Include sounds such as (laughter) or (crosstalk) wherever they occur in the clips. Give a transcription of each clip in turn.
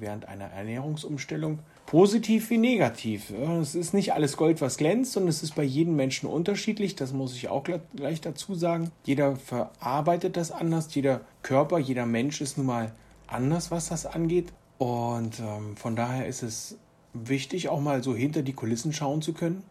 während einer Ernährungsumstellung, positiv wie negativ. Es ist nicht alles Gold, was glänzt, und es ist bei jedem Menschen unterschiedlich. Das muss ich auch gleich dazu sagen. Jeder verarbeitet das anders, jeder Körper, jeder Mensch ist nun mal anders, was das angeht. Und ähm, von daher ist es wichtig, auch mal so hinter die Kulissen schauen zu können,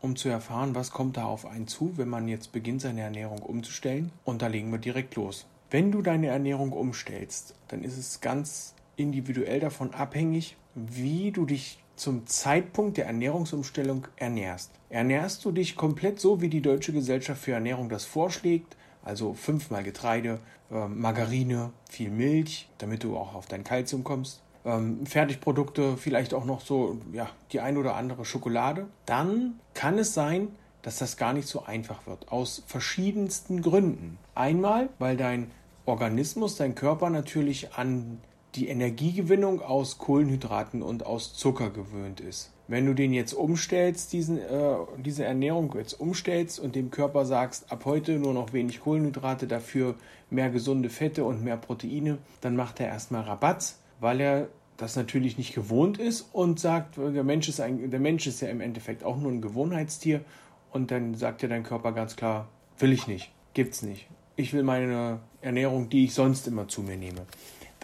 um zu erfahren, was kommt da auf einen zu, wenn man jetzt beginnt, seine Ernährung umzustellen. Und da legen wir direkt los. Wenn du deine Ernährung umstellst, dann ist es ganz individuell davon abhängig, wie du dich zum Zeitpunkt der Ernährungsumstellung ernährst. Ernährst du dich komplett so, wie die Deutsche Gesellschaft für Ernährung das vorschlägt, also fünfmal Getreide, äh, Margarine, viel Milch, damit du auch auf dein Kalzium kommst, ähm, Fertigprodukte, vielleicht auch noch so ja, die ein oder andere Schokolade, dann kann es sein, dass das gar nicht so einfach wird. Aus verschiedensten Gründen. Einmal, weil dein Organismus, dein Körper natürlich an die Energiegewinnung aus Kohlenhydraten und aus Zucker gewöhnt ist. Wenn du den jetzt umstellst, diesen, äh, diese Ernährung jetzt umstellst und dem Körper sagst, ab heute nur noch wenig Kohlenhydrate, dafür mehr gesunde Fette und mehr Proteine, dann macht er erstmal Rabatz, weil er das natürlich nicht gewohnt ist und sagt, der Mensch ist, ein, der Mensch ist ja im Endeffekt auch nur ein Gewohnheitstier und dann sagt dir dein Körper ganz klar, will ich nicht, gibt's nicht. Ich will meine Ernährung, die ich sonst immer zu mir nehme.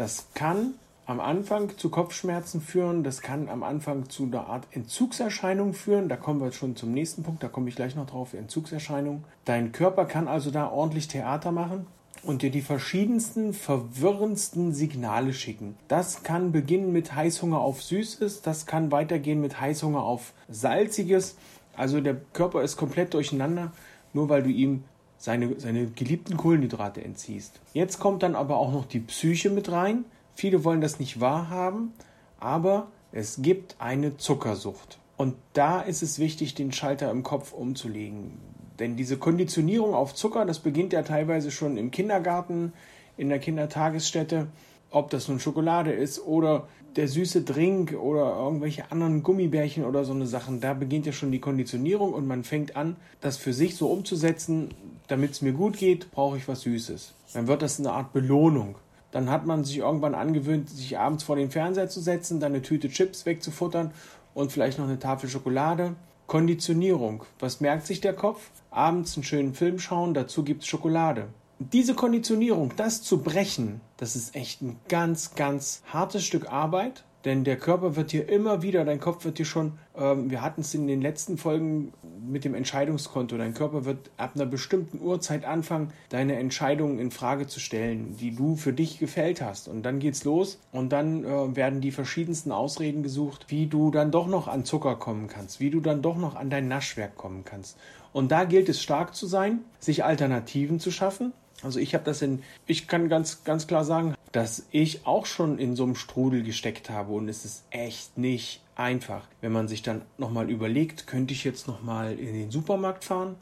Das kann am Anfang zu Kopfschmerzen führen, das kann am Anfang zu einer Art Entzugserscheinung führen. Da kommen wir schon zum nächsten Punkt, da komme ich gleich noch drauf, Entzugserscheinung. Dein Körper kann also da ordentlich Theater machen und dir die verschiedensten, verwirrendsten Signale schicken. Das kann beginnen mit Heißhunger auf Süßes, das kann weitergehen mit Heißhunger auf Salziges. Also der Körper ist komplett durcheinander, nur weil du ihm seine, seine geliebten Kohlenhydrate entziehst. Jetzt kommt dann aber auch noch die Psyche mit rein. Viele wollen das nicht wahrhaben, aber es gibt eine Zuckersucht. Und da ist es wichtig, den Schalter im Kopf umzulegen. Denn diese Konditionierung auf Zucker, das beginnt ja teilweise schon im Kindergarten, in der Kindertagesstätte, ob das nun Schokolade ist oder der süße Drink oder irgendwelche anderen Gummibärchen oder so eine Sachen, da beginnt ja schon die Konditionierung und man fängt an, das für sich so umzusetzen, damit es mir gut geht, brauche ich was Süßes. Dann wird das eine Art Belohnung. Dann hat man sich irgendwann angewöhnt, sich abends vor den Fernseher zu setzen, dann eine Tüte Chips wegzufuttern und vielleicht noch eine Tafel Schokolade. Konditionierung. Was merkt sich der Kopf? Abends einen schönen Film schauen, dazu gibt es Schokolade. Diese Konditionierung, das zu brechen, das ist echt ein ganz, ganz hartes Stück Arbeit. Denn der Körper wird dir immer wieder, dein Kopf wird dir schon, ähm, wir hatten es in den letzten Folgen mit dem Entscheidungskonto, dein Körper wird ab einer bestimmten Uhrzeit anfangen, deine Entscheidungen in Frage zu stellen, die du für dich gefällt hast. Und dann geht's los und dann äh, werden die verschiedensten Ausreden gesucht, wie du dann doch noch an Zucker kommen kannst, wie du dann doch noch an dein Naschwerk kommen kannst. Und da gilt es stark zu sein, sich Alternativen zu schaffen, also ich habe das in, ich kann ganz, ganz klar sagen, dass ich auch schon in so einem Strudel gesteckt habe und es ist echt nicht einfach. Wenn man sich dann nochmal überlegt, könnte ich jetzt nochmal in den Supermarkt fahren?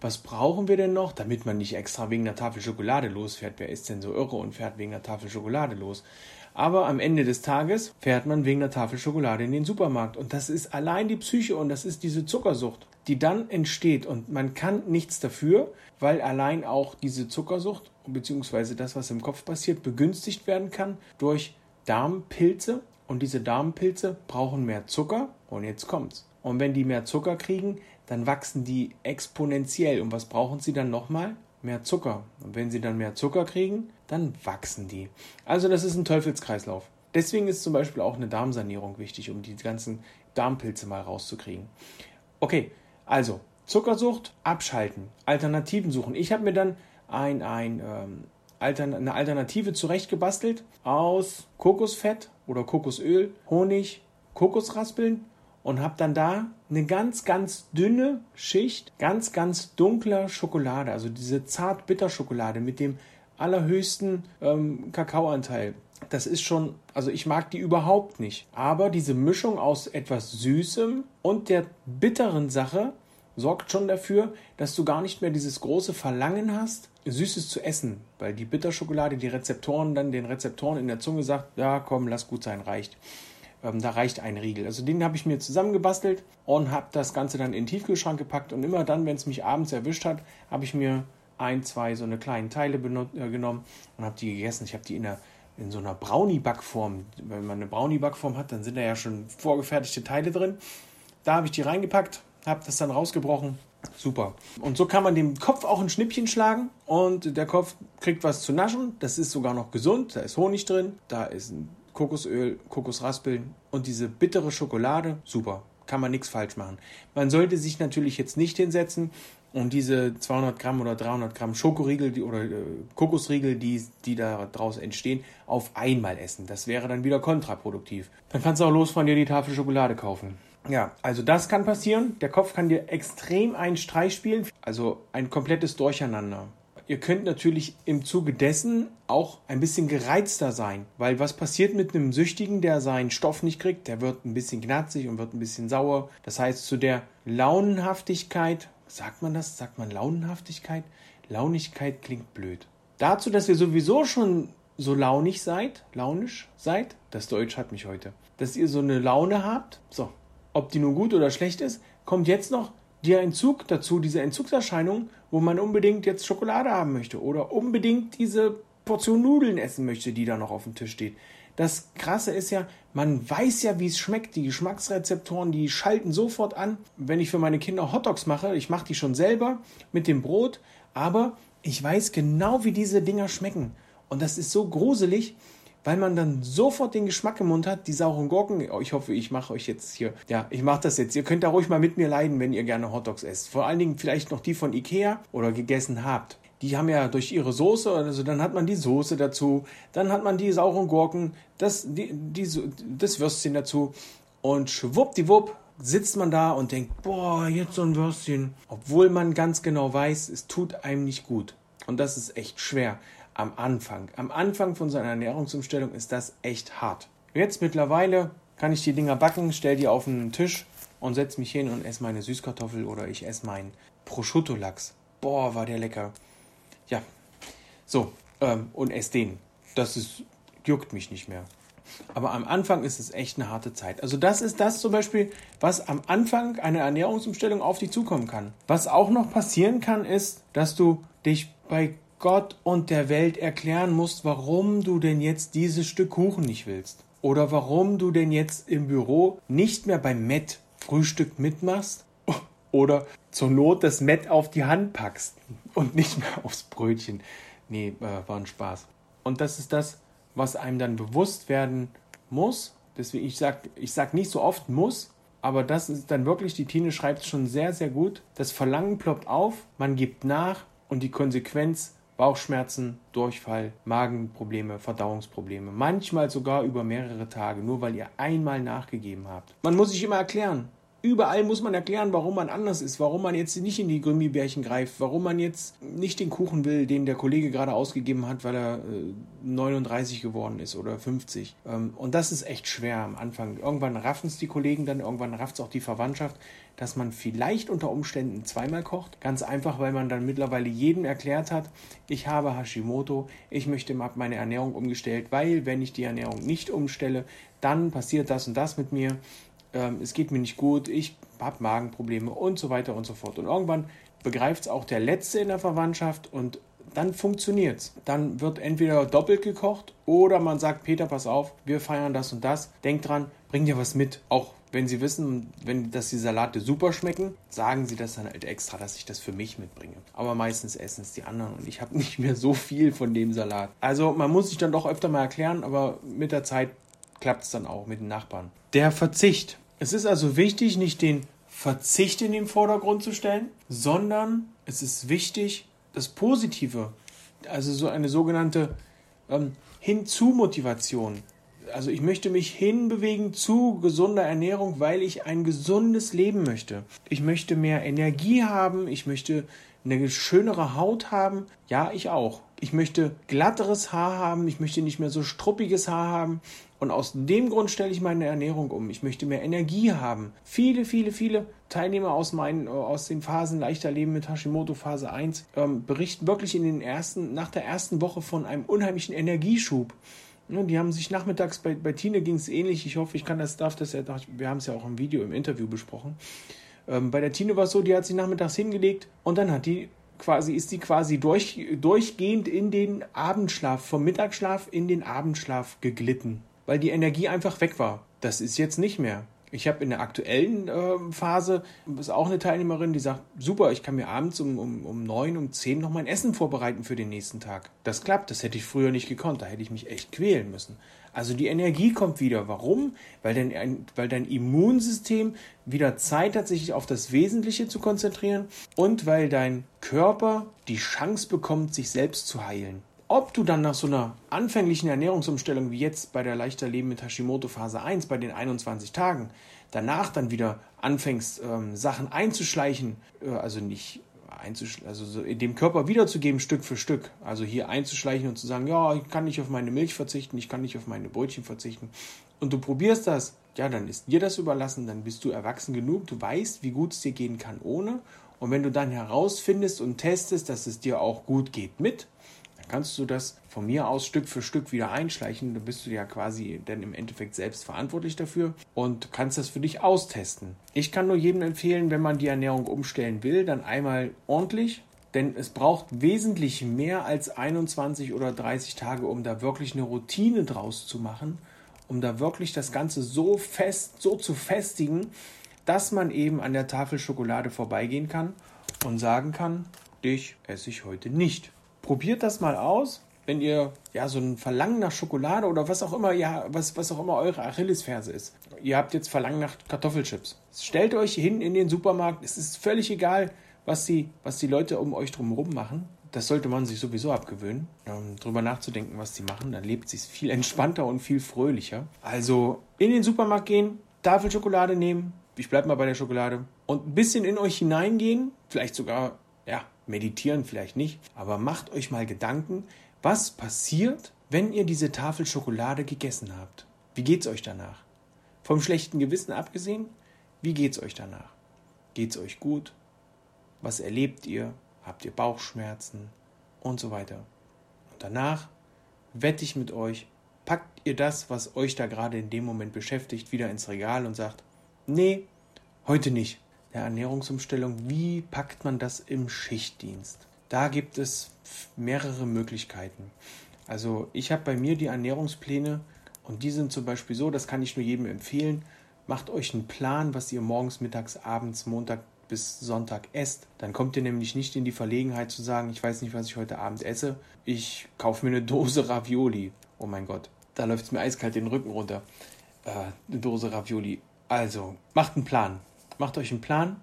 Was brauchen wir denn noch, damit man nicht extra wegen der Tafel Schokolade losfährt? Wer ist denn so irre und fährt wegen der Tafel Schokolade los? Aber am Ende des Tages fährt man wegen der Tafel Schokolade in den Supermarkt. Und das ist allein die Psyche und das ist diese Zuckersucht die dann entsteht. Und man kann nichts dafür, weil allein auch diese Zuckersucht bzw. das, was im Kopf passiert, begünstigt werden kann durch Darmpilze. Und diese Darmpilze brauchen mehr Zucker. Und jetzt kommt's. Und wenn die mehr Zucker kriegen, dann wachsen die exponentiell. Und was brauchen sie dann nochmal? Mehr Zucker. Und wenn sie dann mehr Zucker kriegen, dann wachsen die. Also das ist ein Teufelskreislauf. Deswegen ist zum Beispiel auch eine Darmsanierung wichtig, um die ganzen Darmpilze mal rauszukriegen. Okay, also, Zuckersucht abschalten, Alternativen suchen. Ich habe mir dann ein, ein, ähm, Altern eine Alternative zurechtgebastelt aus Kokosfett oder Kokosöl, Honig, Kokosraspeln und habe dann da eine ganz, ganz dünne Schicht, ganz, ganz dunkler Schokolade, also diese zart-bitter Schokolade mit dem allerhöchsten ähm, Kakaoanteil das ist schon, also ich mag die überhaupt nicht. Aber diese Mischung aus etwas Süßem und der bitteren Sache sorgt schon dafür, dass du gar nicht mehr dieses große Verlangen hast, Süßes zu essen, weil die Bitterschokolade die Rezeptoren dann den Rezeptoren in der Zunge sagt, ja komm, lass gut sein, reicht. Ähm, da reicht ein Riegel. Also den habe ich mir zusammengebastelt und habe das Ganze dann in den Tiefkühlschrank gepackt und immer dann, wenn es mich abends erwischt hat, habe ich mir ein, zwei so eine kleinen Teile äh, genommen und habe die gegessen. Ich habe die in, der, in so einer Brownie-Backform. Wenn man eine Brownie-Backform hat, dann sind da ja schon vorgefertigte Teile drin. Da habe ich die reingepackt, habe das dann rausgebrochen. Super. Und so kann man dem Kopf auch ein Schnippchen schlagen und der Kopf kriegt was zu naschen. Das ist sogar noch gesund. Da ist Honig drin, da ist ein Kokosöl, Kokosraspeln und diese bittere Schokolade. Super. Kann man nichts falsch machen. Man sollte sich natürlich jetzt nicht hinsetzen und diese 200 Gramm oder 300 Gramm Schokoriegel die, oder äh, Kokosriegel, die, die daraus entstehen, auf einmal essen. Das wäre dann wieder kontraproduktiv. Dann kannst du auch losfahren, dir die Tafel Schokolade kaufen. Ja, also das kann passieren. Der Kopf kann dir extrem einen Streich spielen, also ein komplettes Durcheinander. Ihr könnt natürlich im Zuge dessen auch ein bisschen gereizter sein, weil was passiert mit einem Süchtigen, der seinen Stoff nicht kriegt? Der wird ein bisschen knatzig und wird ein bisschen sauer. Das heißt, zu der Launenhaftigkeit Sagt man das? Sagt man Launenhaftigkeit? Launigkeit klingt blöd. Dazu, dass ihr sowieso schon so launig seid, launisch seid, das Deutsch hat mich heute, dass ihr so eine Laune habt, so, ob die nun gut oder schlecht ist, kommt jetzt noch der Entzug dazu, diese Entzugserscheinung, wo man unbedingt jetzt Schokolade haben möchte oder unbedingt diese Portion Nudeln essen möchte, die da noch auf dem Tisch steht. Das Krasse ist ja, man weiß ja, wie es schmeckt. Die Geschmacksrezeptoren, die schalten sofort an. Wenn ich für meine Kinder Hotdogs mache, ich mache die schon selber mit dem Brot, aber ich weiß genau, wie diese Dinger schmecken. Und das ist so gruselig, weil man dann sofort den Geschmack im Mund hat, die sauren Gurken. Oh, ich hoffe, ich mache euch jetzt hier, ja, ich mache das jetzt. Ihr könnt da ruhig mal mit mir leiden, wenn ihr gerne Hotdogs esst. Vor allen Dingen vielleicht noch die von Ikea oder gegessen habt die haben ja durch ihre Soße, also dann hat man die Soße dazu, dann hat man die sauren Gurken, das, die, die, das Würstchen dazu und schwuppdiwupp sitzt man da und denkt, boah, jetzt so ein Würstchen. Obwohl man ganz genau weiß, es tut einem nicht gut. Und das ist echt schwer am Anfang. Am Anfang von so einer Ernährungsumstellung ist das echt hart. Jetzt mittlerweile kann ich die Dinger backen, stell die auf den Tisch und setze mich hin und esse meine Süßkartoffel oder ich esse meinen Prosciutto-Lachs. Boah, war der lecker. Ja, so, ähm, und ess den. Das ist, juckt mich nicht mehr. Aber am Anfang ist es echt eine harte Zeit. Also das ist das zum Beispiel, was am Anfang einer Ernährungsumstellung auf dich zukommen kann. Was auch noch passieren kann, ist, dass du dich bei Gott und der Welt erklären musst, warum du denn jetzt dieses Stück Kuchen nicht willst. Oder warum du denn jetzt im Büro nicht mehr beim Met Frühstück mitmachst (laughs) oder zur Not das Met auf die Hand packst und nicht mehr aufs Brötchen. Nee, äh, war ein Spaß. Und das ist das, was einem dann bewusst werden muss. Deswegen, ich sag, ich sag nicht so oft muss, aber das ist dann wirklich, die Tine schreibt schon sehr, sehr gut. Das Verlangen ploppt auf, man gibt nach und die Konsequenz Bauchschmerzen, Durchfall, Magenprobleme, Verdauungsprobleme. Manchmal sogar über mehrere Tage, nur weil ihr einmal nachgegeben habt. Man muss sich immer erklären, Überall muss man erklären, warum man anders ist, warum man jetzt nicht in die Gummibärchen greift, warum man jetzt nicht den Kuchen will, den der Kollege gerade ausgegeben hat, weil er äh, 39 geworden ist oder 50. Ähm, und das ist echt schwer am Anfang. Irgendwann raffen es die Kollegen dann, irgendwann rafft es auch die Verwandtschaft, dass man vielleicht unter Umständen zweimal kocht. Ganz einfach, weil man dann mittlerweile jedem erklärt hat, ich habe Hashimoto, ich möchte meine Ernährung umgestellt, weil wenn ich die Ernährung nicht umstelle, dann passiert das und das mit mir ähm, es geht mir nicht gut, ich habe Magenprobleme und so weiter und so fort. Und irgendwann begreift es auch der Letzte in der Verwandtschaft und dann funktioniert es. Dann wird entweder doppelt gekocht oder man sagt, Peter, pass auf, wir feiern das und das. Denk dran, bring dir was mit. Auch wenn Sie wissen, wenn, dass die Salate super schmecken, sagen Sie das dann halt extra, dass ich das für mich mitbringe. Aber meistens essen es die anderen und ich habe (laughs) nicht mehr so viel von dem Salat. Also man muss sich dann doch öfter mal erklären, aber mit der Zeit klappt es dann auch mit den Nachbarn. Der Verzicht. Es ist also wichtig, nicht den Verzicht in den Vordergrund zu stellen, sondern es ist wichtig, das Positive, also so eine sogenannte ähm, Hinzu-Motivation. Also ich möchte mich hinbewegen zu gesunder Ernährung, weil ich ein gesundes Leben möchte. Ich möchte mehr Energie haben, ich möchte eine schönere Haut haben. Ja, ich auch. ich möchte glatteres Haar haben, ich möchte nicht mehr so struppiges Haar haben. Und aus dem Grund stelle ich meine Ernährung um. Ich möchte mehr Energie haben. Viele, viele, viele Teilnehmer aus, meinen, aus den Phasen leichter Leben mit Hashimoto Phase 1 ähm, berichten wirklich in den ersten, nach der ersten Woche von einem unheimlichen Energieschub. Die haben sich nachmittags, bei, bei Tine ging es ähnlich. Ich hoffe, ich kann das, darf das ja, wir haben es ja auch im Video, im Interview besprochen. Ähm, bei der Tine war es so, die hat sich nachmittags hingelegt und dann hat die quasi, ist die quasi durch, durchgehend in den Abendschlaf, vom Mittagsschlaf in den Abendschlaf geglitten weil die Energie einfach weg war. Das ist jetzt nicht mehr. Ich habe in der aktuellen äh, Phase, ist auch eine Teilnehmerin, die sagt, super, ich kann mir abends um, um, um 9, um 10 noch mein Essen vorbereiten für den nächsten Tag. Das klappt, das hätte ich früher nicht gekonnt, da hätte ich mich echt quälen müssen. Also die Energie kommt wieder. Warum? Weil dein, weil dein Immunsystem wieder Zeit hat, sich auf das Wesentliche zu konzentrieren und weil dein Körper die Chance bekommt, sich selbst zu heilen. Ob du dann nach so einer anfänglichen Ernährungsumstellung wie jetzt bei der leichter Leben mit Hashimoto Phase 1 bei den 21 Tagen danach dann wieder anfängst, ähm, Sachen einzuschleichen, äh, also nicht einzuschleichen, also so dem Körper wiederzugeben Stück für Stück, also hier einzuschleichen und zu sagen, ja, ich kann nicht auf meine Milch verzichten, ich kann nicht auf meine Brötchen verzichten. Und du probierst das, ja, dann ist dir das überlassen, dann bist du erwachsen genug, du weißt, wie gut es dir gehen kann ohne. Und wenn du dann herausfindest und testest, dass es dir auch gut geht mit, kannst du das von mir aus Stück für Stück wieder einschleichen. Da bist du ja quasi dann im Endeffekt selbst verantwortlich dafür und kannst das für dich austesten. Ich kann nur jedem empfehlen, wenn man die Ernährung umstellen will, dann einmal ordentlich. Denn es braucht wesentlich mehr als 21 oder 30 Tage, um da wirklich eine Routine draus zu machen, um da wirklich das Ganze so fest, so zu festigen, dass man eben an der Tafel Schokolade vorbeigehen kann und sagen kann, dich esse ich heute nicht probiert das mal aus, wenn ihr ja so ein Verlangen nach Schokolade oder was auch immer, ja, was, was auch immer eure Achillesferse ist. Ihr habt jetzt Verlangen nach Kartoffelchips. Stellt euch hin in den Supermarkt. Es ist völlig egal, was die, was die Leute um euch drumherum machen. Das sollte man sich sowieso abgewöhnen, um drüber nachzudenken, was die machen. Dann lebt sich viel entspannter und viel fröhlicher. Also in den Supermarkt gehen, Tafel Schokolade nehmen. Ich bleibe mal bei der Schokolade. Und ein bisschen in euch hineingehen. Vielleicht sogar, ja, meditieren vielleicht nicht, aber macht euch mal Gedanken, was passiert, wenn ihr diese Tafel Schokolade gegessen habt. Wie geht's euch danach? Vom schlechten Gewissen abgesehen, wie geht's euch danach? Geht's euch gut? Was erlebt ihr? Habt ihr Bauchschmerzen? Und so weiter. Und danach wette ich mit euch, packt ihr das, was euch da gerade in dem Moment beschäftigt, wieder ins Regal und sagt, nee, heute nicht der Ernährungsumstellung, wie packt man das im Schichtdienst? Da gibt es mehrere Möglichkeiten. Also ich habe bei mir die Ernährungspläne und die sind zum Beispiel so, das kann ich nur jedem empfehlen. Macht euch einen Plan, was ihr morgens, mittags, abends, Montag bis Sonntag esst. Dann kommt ihr nämlich nicht in die Verlegenheit zu sagen, ich weiß nicht, was ich heute Abend esse. Ich kaufe mir eine Dose Ravioli. Oh mein Gott, da läuft es mir eiskalt den Rücken runter. Äh, eine Dose Ravioli. Also, macht einen Plan. Macht euch einen Plan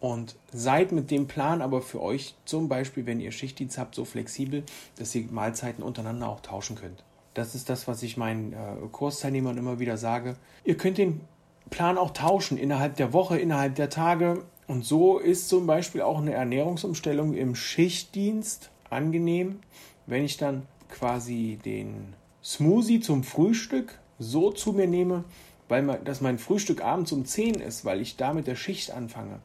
und seid mit dem Plan aber für euch zum Beispiel, wenn ihr Schichtdienst habt, so flexibel, dass ihr Mahlzeiten untereinander auch tauschen könnt. Das ist das, was ich meinen äh, Kursteilnehmern immer wieder sage. Ihr könnt den Plan auch tauschen innerhalb der Woche, innerhalb der Tage. Und so ist zum Beispiel auch eine Ernährungsumstellung im Schichtdienst angenehm, wenn ich dann quasi den Smoothie zum Frühstück so zu mir nehme, weil man, dass mein Frühstück abends um 10 ist, weil ich da mit der Schicht anfange,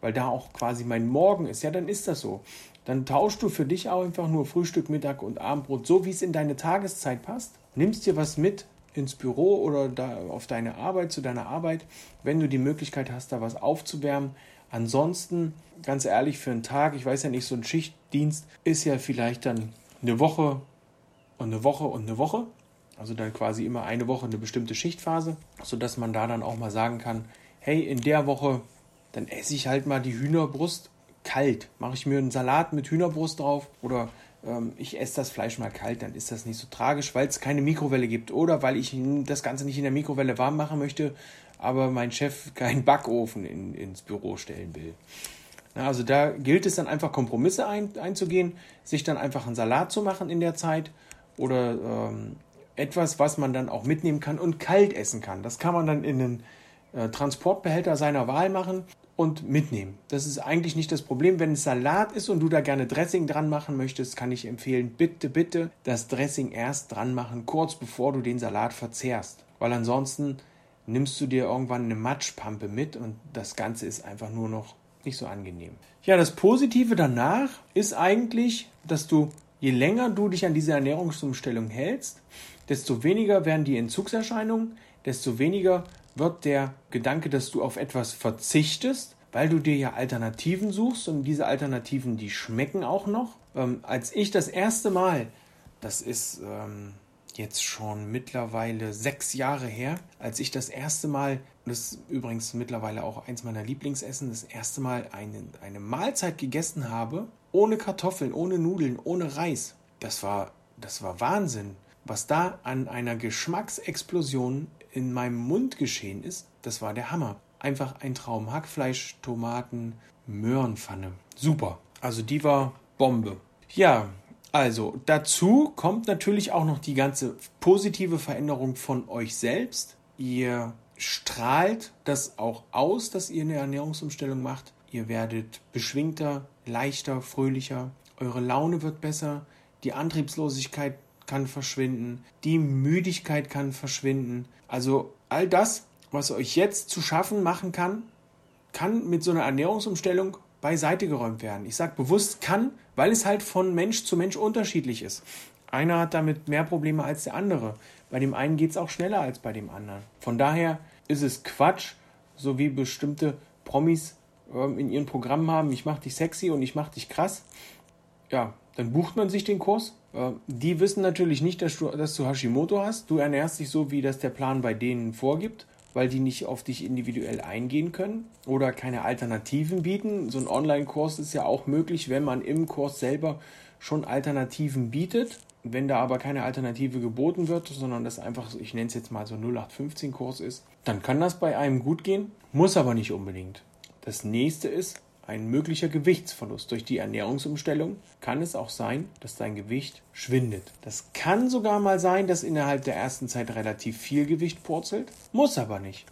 weil da auch quasi mein Morgen ist, ja, dann ist das so. Dann tauschst du für dich auch einfach nur Frühstück, Mittag und Abendbrot, so wie es in deine Tageszeit passt. Nimmst dir was mit ins Büro oder da auf deine Arbeit, zu deiner Arbeit, wenn du die Möglichkeit hast, da was aufzuwärmen. Ansonsten, ganz ehrlich, für einen Tag, ich weiß ja nicht, so ein Schichtdienst ist ja vielleicht dann eine Woche und eine Woche und eine Woche. Also dann quasi immer eine Woche eine bestimmte Schichtphase, sodass man da dann auch mal sagen kann, hey, in der Woche, dann esse ich halt mal die Hühnerbrust kalt. Mache ich mir einen Salat mit Hühnerbrust drauf oder ähm, ich esse das Fleisch mal kalt, dann ist das nicht so tragisch, weil es keine Mikrowelle gibt oder weil ich das Ganze nicht in der Mikrowelle warm machen möchte, aber mein Chef keinen Backofen in, ins Büro stellen will. also da gilt es dann einfach Kompromisse ein, einzugehen, sich dann einfach einen Salat zu machen in der Zeit oder ähm, etwas, was man dann auch mitnehmen kann und kalt essen kann. Das kann man dann in einen, äh, Transportbehälter seiner Wahl machen und mitnehmen. Das ist eigentlich nicht das Problem. Wenn es Salat ist und du da gerne Dressing dran machen möchtest, kann ich empfehlen, bitte, bitte das Dressing erst dran machen, kurz bevor du den Salat verzehrst. Weil ansonsten nimmst du dir irgendwann eine Matschpampe mit und das Ganze ist einfach nur noch nicht so angenehm. Ja, das Positive danach ist eigentlich, dass du, je länger du dich an diese Ernährungsumstellung hältst, desto weniger werden die Entzugserscheinungen, desto weniger wird der Gedanke, dass du auf etwas verzichtest, weil du dir ja Alternativen suchst und diese Alternativen, die schmecken auch noch. Ähm, als ich das erste Mal, das ist ähm, jetzt schon mittlerweile sechs Jahre her, als ich das erste Mal, das ist übrigens mittlerweile auch eins meiner Lieblingsessen, das erste Mal eine, eine Mahlzeit gegessen habe, ohne Kartoffeln, ohne Nudeln, ohne Reis. Das war, das war Wahnsinn. Was da an einer Geschmacksexplosion in meinem Mund geschehen ist, das war der Hammer. Einfach ein Traum. Hackfleisch, Tomaten, Möhrenpfanne. Super. Also die war Bombe. Ja, also dazu kommt natürlich auch noch die ganze positive Veränderung von euch selbst. Ihr strahlt das auch aus, dass ihr eine Ernährungsumstellung macht. Ihr werdet beschwingter, leichter, fröhlicher. Eure Laune wird besser. Die Antriebslosigkeit kann verschwinden, die Müdigkeit kann verschwinden. Also all das, was euch jetzt zu schaffen machen kann, kann mit so einer Ernährungsumstellung beiseite geräumt werden. Ich sage bewusst kann, weil es halt von Mensch zu Mensch unterschiedlich ist. Einer hat damit mehr Probleme als der andere. Bei dem einen geht es auch schneller als bei dem anderen. Von daher ist es Quatsch, so wie bestimmte Promis ähm, in ihren Programmen haben, ich mach dich sexy und ich mach dich krass. Ja, dann bucht man sich den Kurs äh, die wissen natürlich nicht, dass du, dass du Hashimoto hast. Du ernährst dich so, wie das der Plan bei denen vorgibt, weil die nicht auf dich individuell eingehen können oder keine Alternativen bieten. So ein Online-Kurs ist ja auch möglich, wenn man im Kurs selber schon Alternativen bietet. Wenn da aber keine Alternative geboten wird, sondern das einfach, ich nenne es jetzt mal so 0815-Kurs ist, dann kann das bei einem gut gehen, muss aber nicht unbedingt. Das nächste ist, ein möglicher Gewichtsverlust durch die Ernährungsumstellung kann es auch sein, dass dein Gewicht schwindet. Das kann sogar mal sein, dass innerhalb der ersten Zeit relativ viel Gewicht purzelt, muss aber nicht.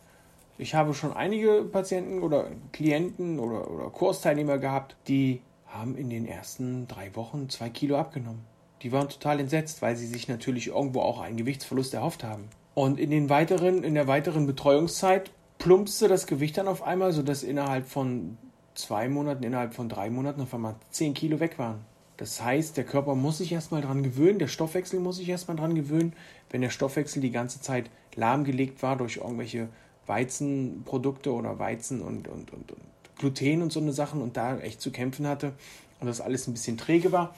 Ich habe schon einige Patienten oder Klienten oder, oder Kursteilnehmer gehabt, die haben in den ersten drei Wochen zwei Kilo abgenommen. Die waren total entsetzt, weil sie sich natürlich irgendwo auch einen Gewichtsverlust erhofft haben. Und in, den weiteren, in der weiteren Betreuungszeit plumpste das Gewicht dann auf einmal, sodass innerhalb von zwei Monaten, innerhalb von drei Monaten auf einmal zehn Kilo weg waren. Das heißt, der Körper muss sich erstmal dran gewöhnen, der Stoffwechsel muss sich erstmal dran gewöhnen. Wenn der Stoffwechsel die ganze Zeit lahmgelegt war durch irgendwelche Weizenprodukte oder Weizen und, und, und, und Gluten und so eine Sachen und da echt zu kämpfen hatte und das alles ein bisschen träge war,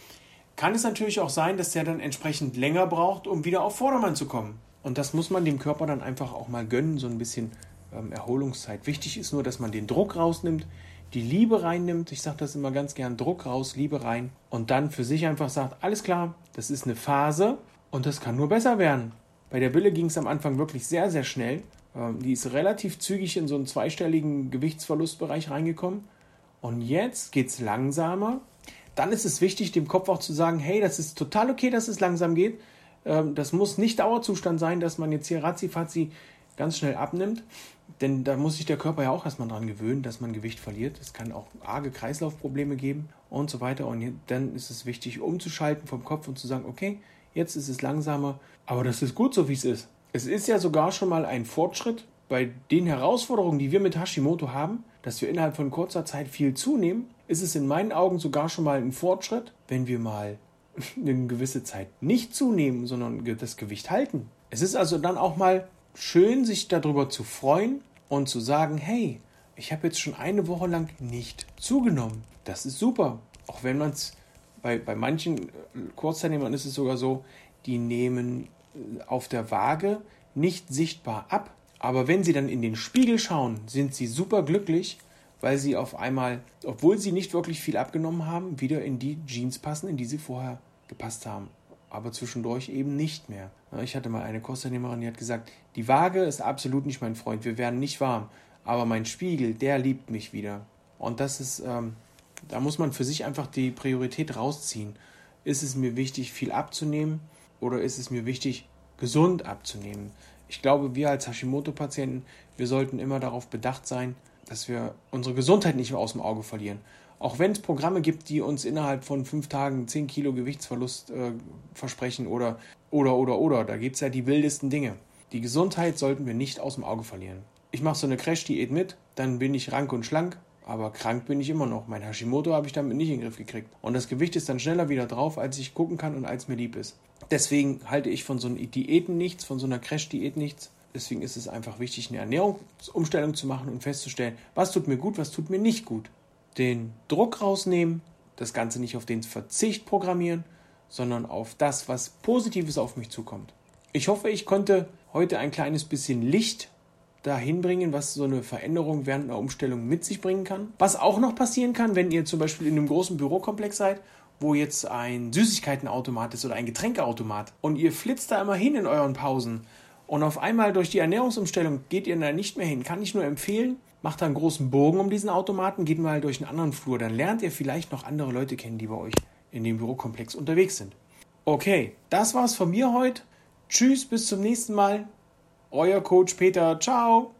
kann es natürlich auch sein, dass der dann entsprechend länger braucht, um wieder auf Vordermann zu kommen. Und das muss man dem Körper dann einfach auch mal gönnen, so ein bisschen ähm, Erholungszeit. Wichtig ist nur, dass man den Druck rausnimmt, die Liebe reinnimmt. Ich sage das immer ganz gern, Druck raus, Liebe rein. Und dann für sich einfach sagt, alles klar, das ist eine Phase und das kann nur besser werden. Bei der Bille ging es am Anfang wirklich sehr, sehr schnell. Ähm, die ist relativ zügig in so einen zweistelligen Gewichtsverlustbereich reingekommen. Und jetzt geht es langsamer. Dann ist es wichtig, dem Kopf auch zu sagen, hey, das ist total okay, dass es langsam geht. Ähm, das muss nicht Dauerzustand sein, dass man jetzt hier ratzi ganz schnell abnimmt. Denn da muss sich der Körper ja auch erstmal dran gewöhnen, dass man Gewicht verliert. Es kann auch arge Kreislaufprobleme geben und so weiter. Und dann ist es wichtig, umzuschalten vom Kopf und zu sagen, okay, jetzt ist es langsamer, aber das ist gut so, wie es ist. Es ist ja sogar schon mal ein Fortschritt bei den Herausforderungen, die wir mit Hashimoto haben, dass wir innerhalb von kurzer Zeit viel zunehmen, ist es in meinen Augen sogar schon mal ein Fortschritt, wenn wir mal (laughs) eine gewisse Zeit nicht zunehmen, sondern das Gewicht halten. Es ist also dann auch mal schön, sich darüber zu freuen und zu sagen, hey, ich habe jetzt schon eine Woche lang nicht zugenommen. Das ist super. Auch wenn man es bei, bei manchen äh, Kurzteilnehmern ist es sogar so, die nehmen äh, auf der Waage nicht sichtbar ab. Aber wenn sie dann in den Spiegel schauen, sind sie super glücklich, weil sie auf einmal, obwohl sie nicht wirklich viel abgenommen haben, wieder in die Jeans passen, in die sie vorher gepasst haben aber zwischendurch eben nicht mehr. Ich hatte mal eine Kursteilnehmerin, die hat gesagt, die Waage ist absolut nicht mein Freund, wir werden nicht warm, aber mein Spiegel, der liebt mich wieder. Und das ist, ähm, da muss man für sich einfach die Priorität rausziehen. Ist es mir wichtig, viel abzunehmen oder ist es mir wichtig, gesund abzunehmen? Ich glaube, wir als Hashimoto-Patienten, wir sollten immer darauf bedacht sein, dass wir unsere Gesundheit nicht mehr aus dem Auge verlieren. Auch wenn es Programme gibt, die uns innerhalb von fünf Tagen 10 Kilo Gewichtsverlust äh, versprechen oder, oder, oder, oder, da gibt es ja die wildesten Dinge. Die Gesundheit sollten wir nicht aus dem Auge verlieren. Ich mache so eine Crash-Diät mit, dann bin ich rank und schlank, aber krank bin ich immer noch. Mein Hashimoto habe ich damit nicht in den Griff gekriegt. Und das Gewicht ist dann schneller wieder drauf, als ich gucken kann und als mir lieb ist. Deswegen halte ich von so einer Diäten nichts, von so einer Crash-Diät nichts. Deswegen ist es einfach wichtig, eine Ernährungsumstellung zu machen und festzustellen, was tut mir gut, was tut mir nicht gut. Den Druck rausnehmen, das Ganze nicht auf den Verzicht programmieren, sondern auf das, was Positives auf mich zukommt. Ich hoffe, ich konnte heute ein kleines bisschen Licht dahin bringen, was so eine Veränderung während einer Umstellung mit sich bringen kann. Was auch noch passieren kann, wenn ihr zum Beispiel in einem großen Bürokomplex seid, wo jetzt ein Süßigkeitenautomat ist oder ein Getränkeautomat und ihr flitzt da immer hin in euren Pausen und auf einmal durch die Ernährungsumstellung geht ihr da nicht mehr hin, kann ich nur empfehlen, macht da einen großen Bogen um diesen Automaten, geht mal durch einen anderen Flur, dann lernt ihr vielleicht noch andere Leute kennen, die bei euch in dem Bürokomplex unterwegs sind. Okay, das war's von mir heute. Tschüss, bis zum nächsten Mal. Euer Coach Peter. Ciao.